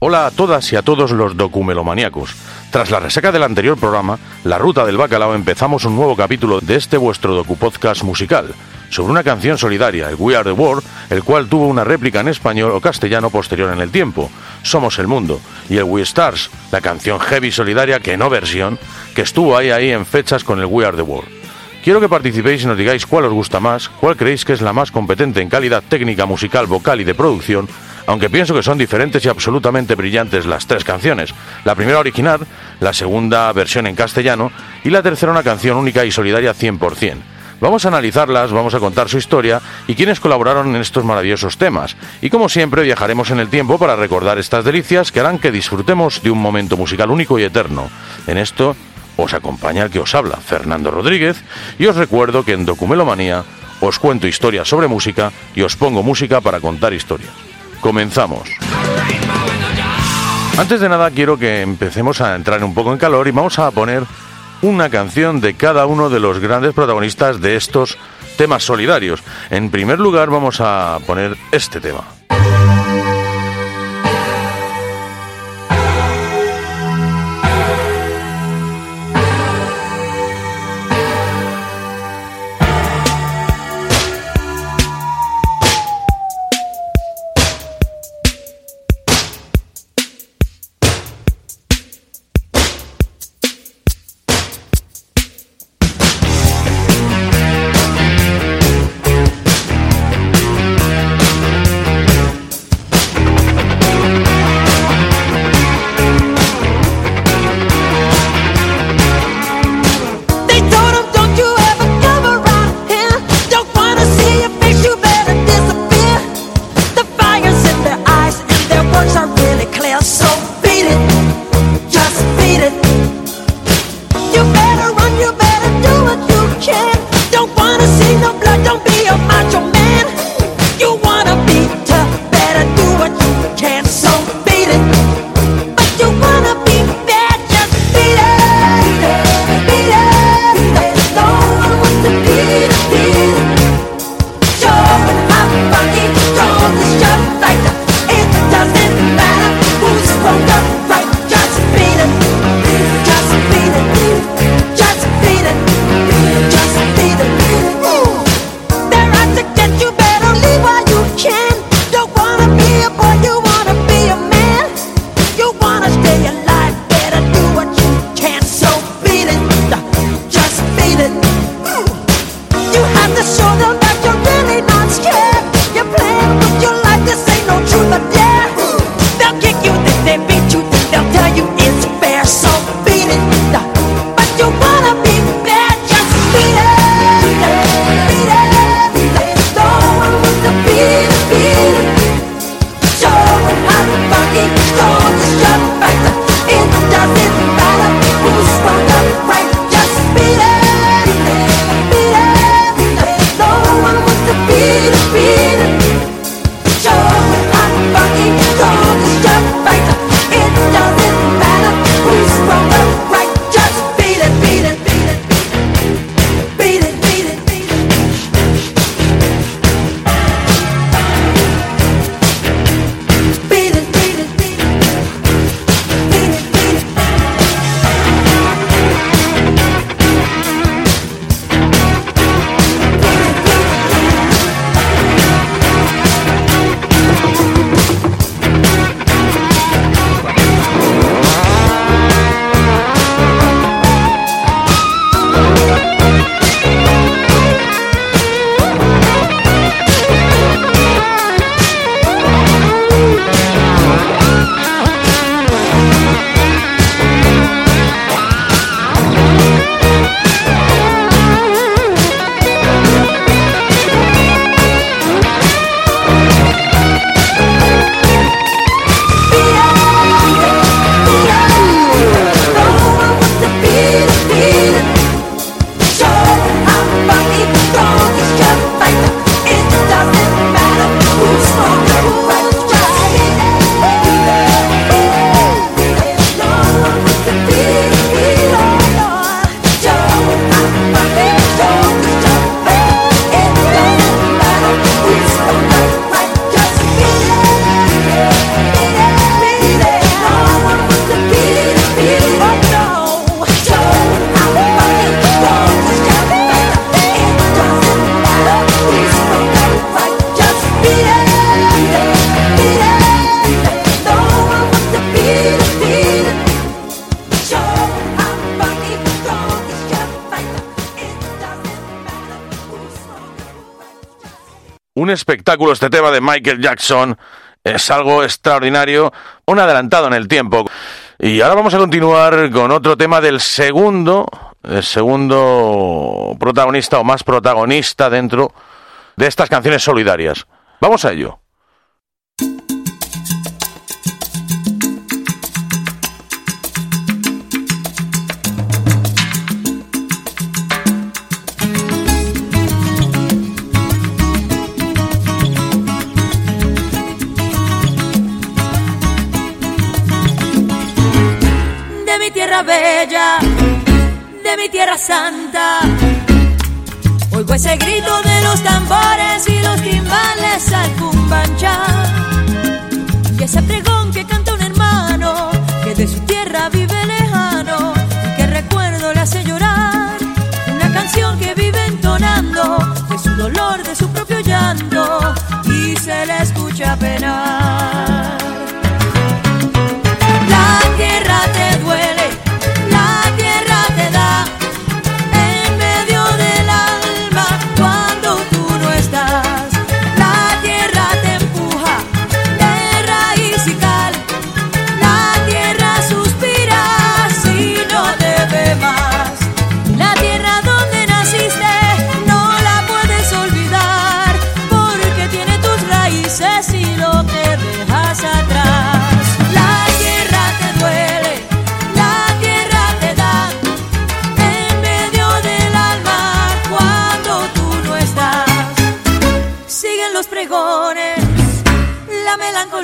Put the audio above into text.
Hola a todas y a todos los documelomaníacos. Tras la resaca del anterior programa, La Ruta del Bacalao, empezamos un nuevo capítulo de este vuestro docupodcast musical, sobre una canción solidaria, el We Are the World, el cual tuvo una réplica en español o castellano posterior en el tiempo, Somos el Mundo, y el We Stars, la canción heavy solidaria que no versión, que estuvo ahí ahí en fechas con el We Are the World. Quiero que participéis y nos digáis cuál os gusta más, cuál creéis que es la más competente en calidad técnica, musical, vocal y de producción, aunque pienso que son diferentes y absolutamente brillantes las tres canciones. La primera original, la segunda versión en castellano y la tercera una canción única y solidaria 100%. Vamos a analizarlas, vamos a contar su historia y quiénes colaboraron en estos maravillosos temas. Y como siempre viajaremos en el tiempo para recordar estas delicias que harán que disfrutemos de un momento musical único y eterno. En esto os acompaña el que os habla, Fernando Rodríguez, y os recuerdo que en Documelomanía os cuento historias sobre música y os pongo música para contar historias. Comenzamos. Antes de nada quiero que empecemos a entrar un poco en calor y vamos a poner una canción de cada uno de los grandes protagonistas de estos temas solidarios. En primer lugar vamos a poner este tema. words are really clear. So Don't stop. Un espectáculo este tema de Michael Jackson. Es algo extraordinario, un adelantado en el tiempo. Y ahora vamos a continuar con otro tema del segundo, el segundo protagonista o más protagonista dentro de estas canciones solidarias. Vamos a ello. Bella, de mi tierra santa. Oigo ese grito de los tambores y los timbales al cumbancha.